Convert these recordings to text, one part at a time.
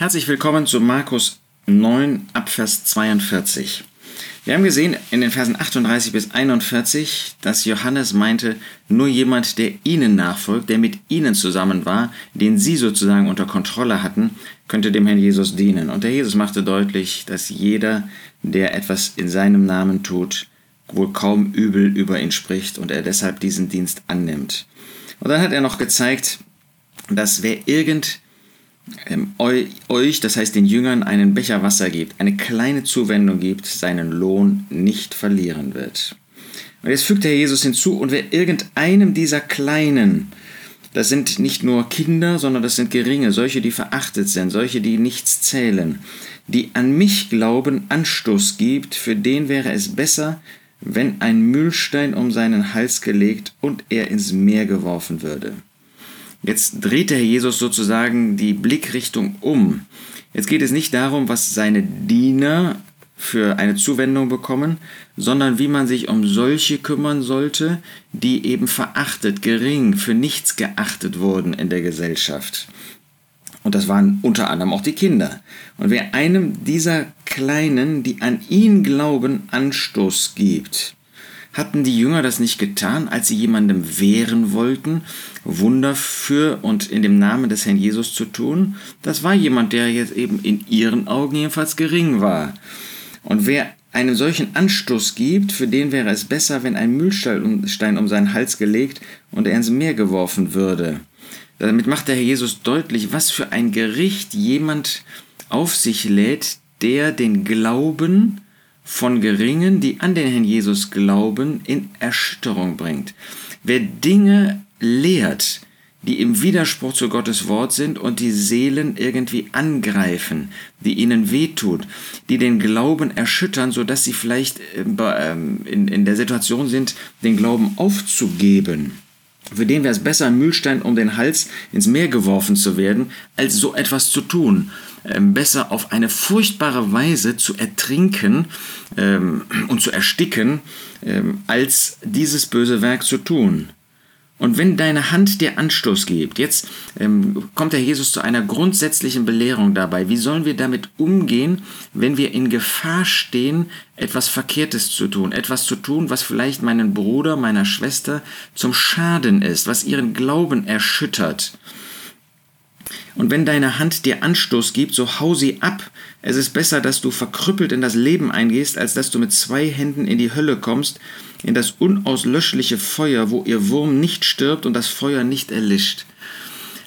Herzlich willkommen zu Markus 9 Abvers 42. Wir haben gesehen in den Versen 38 bis 41, dass Johannes meinte, nur jemand, der ihnen nachfolgt, der mit ihnen zusammen war, den sie sozusagen unter Kontrolle hatten, könnte dem Herrn Jesus dienen. Und der Jesus machte deutlich, dass jeder, der etwas in seinem Namen tut, wohl kaum übel über ihn spricht und er deshalb diesen Dienst annimmt. Und dann hat er noch gezeigt, dass wer irgend euch, das heißt den Jüngern, einen Becher Wasser gibt, eine kleine Zuwendung gibt, seinen Lohn nicht verlieren wird. Und jetzt fügt der Jesus hinzu, und wer irgendeinem dieser Kleinen, das sind nicht nur Kinder, sondern das sind Geringe, solche, die verachtet sind, solche, die nichts zählen, die an mich glauben, Anstoß gibt, für den wäre es besser, wenn ein Mühlstein um seinen Hals gelegt und er ins Meer geworfen würde. Jetzt dreht der Jesus sozusagen die Blickrichtung um. Jetzt geht es nicht darum, was seine Diener für eine Zuwendung bekommen, sondern wie man sich um solche kümmern sollte, die eben verachtet, gering, für nichts geachtet wurden in der Gesellschaft. Und das waren unter anderem auch die Kinder. Und wer einem dieser Kleinen, die an ihn glauben, Anstoß gibt, hatten die Jünger das nicht getan, als sie jemandem wehren wollten, Wunder für und in dem Namen des Herrn Jesus zu tun? Das war jemand, der jetzt eben in ihren Augen jedenfalls gering war. Und wer einen solchen Anstoß gibt, für den wäre es besser, wenn ein Mühlstein um seinen Hals gelegt und er ins Meer geworfen würde. Damit macht der Herr Jesus deutlich, was für ein Gericht jemand auf sich lädt, der den Glauben von Geringen, die an den Herrn Jesus glauben, in Erschütterung bringt. Wer Dinge lehrt, die im Widerspruch zu Gottes Wort sind und die Seelen irgendwie angreifen, die ihnen wehtut, die den Glauben erschüttern, sodass sie vielleicht äh, ähm, in, der Situation sind, den Glauben aufzugeben. Für den wäre es besser, ein Mühlstein um den Hals ins Meer geworfen zu werden, als so etwas zu tun. Ähm, besser auf eine furchtbare Weise zu ertrinken ähm, und zu ersticken, ähm, als dieses böse Werk zu tun. Und wenn deine Hand dir Anstoß gibt, jetzt ähm, kommt der Jesus zu einer grundsätzlichen Belehrung dabei. Wie sollen wir damit umgehen, wenn wir in Gefahr stehen, etwas Verkehrtes zu tun, etwas zu tun, was vielleicht meinen Bruder, meiner Schwester zum Schaden ist, was ihren Glauben erschüttert? Und wenn deine Hand dir Anstoß gibt, so hau sie ab. Es ist besser, dass du verkrüppelt in das Leben eingehst, als dass du mit zwei Händen in die Hölle kommst, in das unauslöschliche Feuer, wo ihr Wurm nicht stirbt und das Feuer nicht erlischt.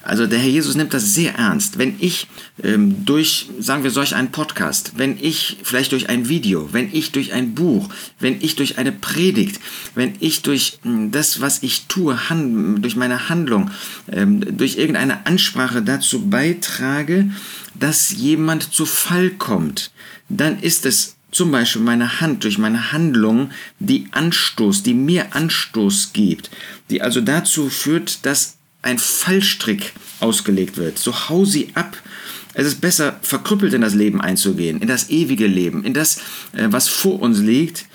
Also der Herr Jesus nimmt das sehr ernst. Wenn ich ähm, durch, sagen wir, solch einen Podcast, wenn ich vielleicht durch ein Video, wenn ich durch ein Buch, wenn ich durch eine Predigt, wenn ich durch ähm, das, was ich tue, hand, durch meine Handlung, ähm, durch irgendeine Ansprache dazu beitrage, dass jemand zu Fall kommt, dann ist es zum Beispiel meine Hand durch meine Handlung, die Anstoß, die mir Anstoß gibt, die also dazu führt, dass ein Fallstrick ausgelegt wird. So hau sie ab. Es ist besser, verkrüppelt in das Leben einzugehen, in das ewige Leben, in das, äh, was vor uns liegt,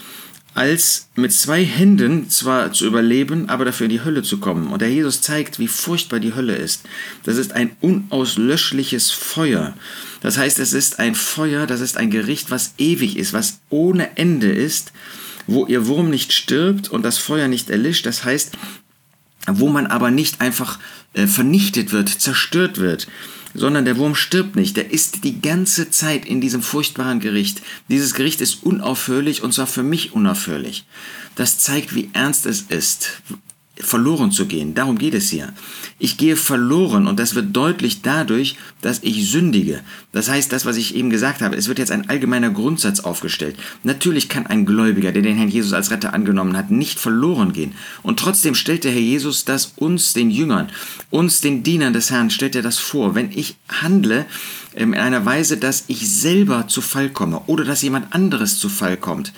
als mit zwei Händen zwar zu überleben, aber dafür in die Hölle zu kommen. Und der Jesus zeigt, wie furchtbar die Hölle ist. Das ist ein unauslöschliches Feuer. Das heißt, es ist ein Feuer, das ist ein Gericht, was ewig ist, was ohne Ende ist, wo ihr Wurm nicht stirbt und das Feuer nicht erlischt. Das heißt, wo man aber nicht einfach äh, vernichtet wird, zerstört wird, sondern der Wurm stirbt nicht, der ist die ganze Zeit in diesem furchtbaren Gericht. Dieses Gericht ist unaufhörlich und zwar für mich unaufhörlich. Das zeigt, wie ernst es ist, verloren zu gehen. Darum geht es hier. Ich gehe verloren und das wird deutlich dadurch, dass ich sündige. Das heißt, das, was ich eben gesagt habe, es wird jetzt ein allgemeiner Grundsatz aufgestellt. Natürlich kann ein Gläubiger, der den Herrn Jesus als Retter angenommen hat, nicht verloren gehen. Und trotzdem stellt der Herr Jesus das uns, den Jüngern, uns, den Dienern des Herrn, stellt er das vor. Wenn ich handle ähm, in einer Weise, dass ich selber zu Fall komme oder dass jemand anderes zu Fall kommt,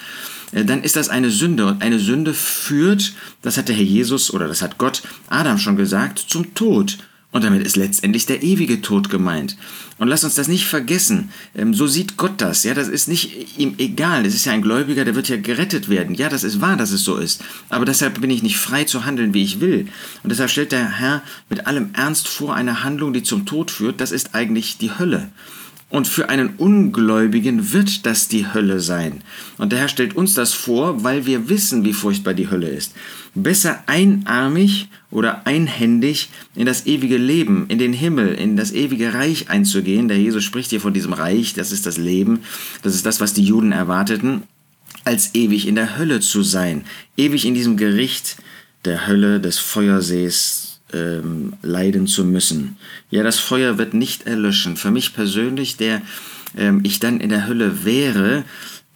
dann ist das eine Sünde. Und eine Sünde führt, das hat der Herr Jesus oder das hat Gott Adam schon gesagt, zum Tod. Und damit ist letztendlich der ewige Tod gemeint. Und lass uns das nicht vergessen. Ähm, so sieht Gott das. Ja, das ist nicht ihm egal. Das ist ja ein Gläubiger, der wird ja gerettet werden. Ja, das ist wahr, dass es so ist. Aber deshalb bin ich nicht frei zu handeln, wie ich will. Und deshalb stellt der Herr mit allem Ernst vor eine Handlung, die zum Tod führt. Das ist eigentlich die Hölle. Und für einen Ungläubigen wird das die Hölle sein. Und der Herr stellt uns das vor, weil wir wissen, wie furchtbar die Hölle ist. Besser einarmig oder einhändig in das ewige Leben, in den Himmel, in das ewige Reich einzugehen. Der Jesus spricht hier von diesem Reich, das ist das Leben, das ist das, was die Juden erwarteten, als ewig in der Hölle zu sein, ewig in diesem Gericht der Hölle, des Feuersees, ähm, leiden zu müssen. Ja, das Feuer wird nicht erlöschen. Für mich persönlich, der ähm, ich dann in der Hölle wäre,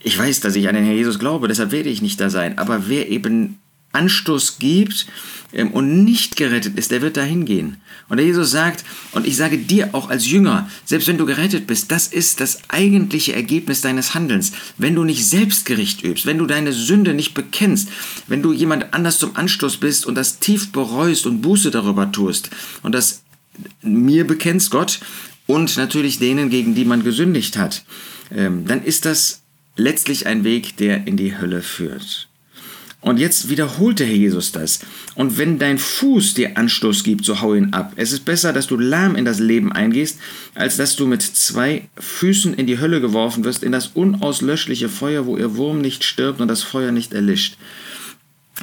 ich weiß, dass ich an den Herrn Jesus glaube, deshalb werde ich nicht da sein. Aber wer eben Anstoß gibt ähm, und nicht gerettet ist, der wird dahin gehen. Und der Jesus sagt, und ich sage dir auch als Jünger, selbst wenn du gerettet bist, das ist das eigentliche Ergebnis deines Handelns. Wenn du nicht Selbstgericht übst, wenn du deine Sünde nicht bekennst, wenn du jemand anders zum Anstoß bist und das tief bereust und Buße darüber tust und das mir bekennst, Gott, und natürlich denen, gegen die man gesündigt hat, ähm, dann ist das letztlich ein Weg, der in die Hölle führt. Und jetzt wiederholt der Herr Jesus das. Und wenn dein Fuß dir Anstoß gibt, so hau ihn ab. Es ist besser, dass du lahm in das Leben eingehst, als dass du mit zwei Füßen in die Hölle geworfen wirst, in das unauslöschliche Feuer, wo ihr Wurm nicht stirbt und das Feuer nicht erlischt.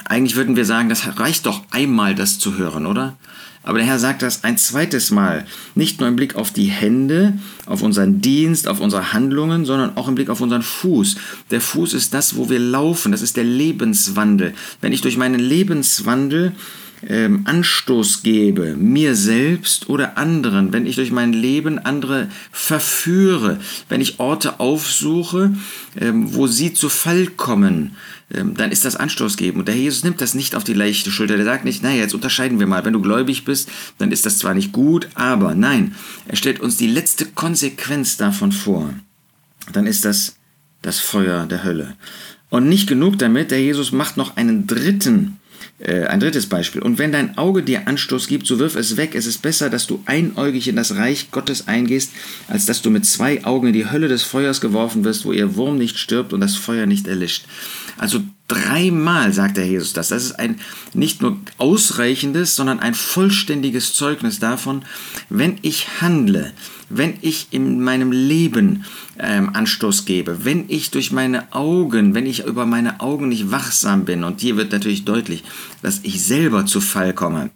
Eigentlich würden wir sagen, das reicht doch einmal, das zu hören, oder? Aber der Herr sagt das ein zweites Mal. Nicht nur im Blick auf die Hände, auf unseren Dienst, auf unsere Handlungen, sondern auch im Blick auf unseren Fuß. Der Fuß ist das, wo wir laufen. Das ist der Lebenswandel. Wenn ich durch meinen Lebenswandel ähm, Anstoß gebe, mir selbst oder anderen, wenn ich durch mein Leben andere verführe, wenn ich Orte aufsuche, ähm, wo sie zu Fall kommen, ähm, dann ist das Anstoß geben. Und der Herr Jesus nimmt das nicht auf die leichte Schulter. Der sagt nicht, naja, jetzt unterscheiden wir mal. Wenn du gläubig bist, dann ist das zwar nicht gut, aber nein, er stellt uns die letzte Konsequenz davon vor. Dann ist das das Feuer der Hölle. Und nicht genug damit, der Jesus macht noch einen dritten ein drittes Beispiel. Und wenn dein Auge dir Anstoß gibt, so wirf es weg. Es ist besser, dass du einäugig in das Reich Gottes eingehst, als dass du mit zwei Augen in die Hölle des Feuers geworfen wirst, wo ihr Wurm nicht stirbt und das Feuer nicht erlischt. Also dreimal sagt der Jesus das. Das ist ein nicht nur ausreichendes, sondern ein vollständiges Zeugnis davon, wenn ich handle, wenn ich in meinem Leben ähm, Anstoß gebe, wenn ich durch meine Augen, wenn ich über meine Augen nicht wachsam bin, und hier wird natürlich deutlich, dass ich selber zu Fall komme,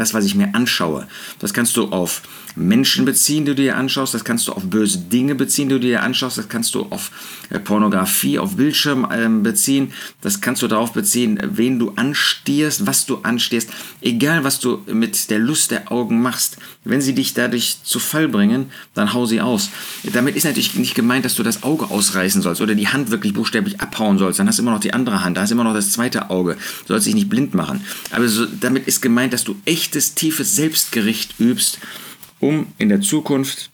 das, was ich mir anschaue, das kannst du auf Menschen beziehen, die du dir anschaust, das kannst du auf böse Dinge beziehen, die du dir anschaust, das kannst du auf äh, Pornografie, auf Bildschirm ähm, beziehen, das kannst du darauf beziehen, wen du anstierst, was du anstierst, egal was du mit der Lust der Augen machst, wenn sie dich dadurch zu Fall bringen, dann hau sie aus. Damit ist natürlich nicht gemeint, dass du das Auge ausreißen sollst oder die Hand wirklich buchstäblich abhauen sollst, dann hast du immer noch die andere Hand, da hast du immer noch das zweite Auge, du sollst dich nicht blind machen. Aber so, damit ist gemeint, dass du echtes, tiefes Selbstgericht übst, um in der Zukunft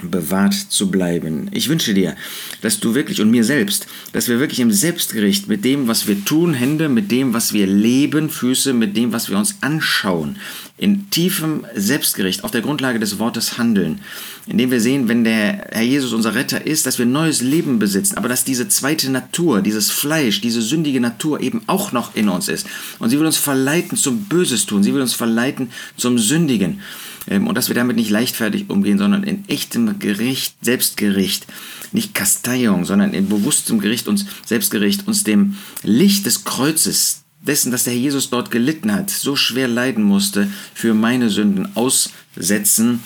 bewahrt zu bleiben. Ich wünsche dir, dass du wirklich und mir selbst, dass wir wirklich im Selbstgericht mit dem, was wir tun, Hände, mit dem, was wir leben, Füße, mit dem, was wir uns anschauen, in tiefem Selbstgericht auf der Grundlage des Wortes handeln, indem wir sehen, wenn der Herr Jesus unser Retter ist, dass wir neues Leben besitzen, aber dass diese zweite Natur, dieses Fleisch, diese sündige Natur eben auch noch in uns ist. Und sie will uns verleiten zum Böses tun, sie will uns verleiten zum Sündigen. Ähm, und dass wir damit nicht leichtfertig umgehen, sondern in echtem Gericht, Selbstgericht, nicht Kasteiung, sondern in bewusstem Gericht uns, Selbstgericht, uns dem Licht des Kreuzes, dessen, dass der Herr Jesus dort gelitten hat, so schwer leiden musste, für meine Sünden aussetzen,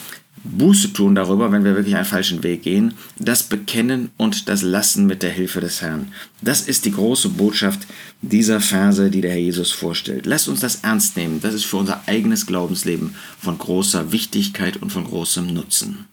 Buße tun darüber, wenn wir wirklich einen falschen Weg gehen, das Bekennen und das Lassen mit der Hilfe des Herrn. Das ist die große Botschaft dieser Verse, die der Herr Jesus vorstellt. Lasst uns das ernst nehmen. Das ist für unser eigenes Glaubensleben von großer Wichtigkeit und von großem Nutzen.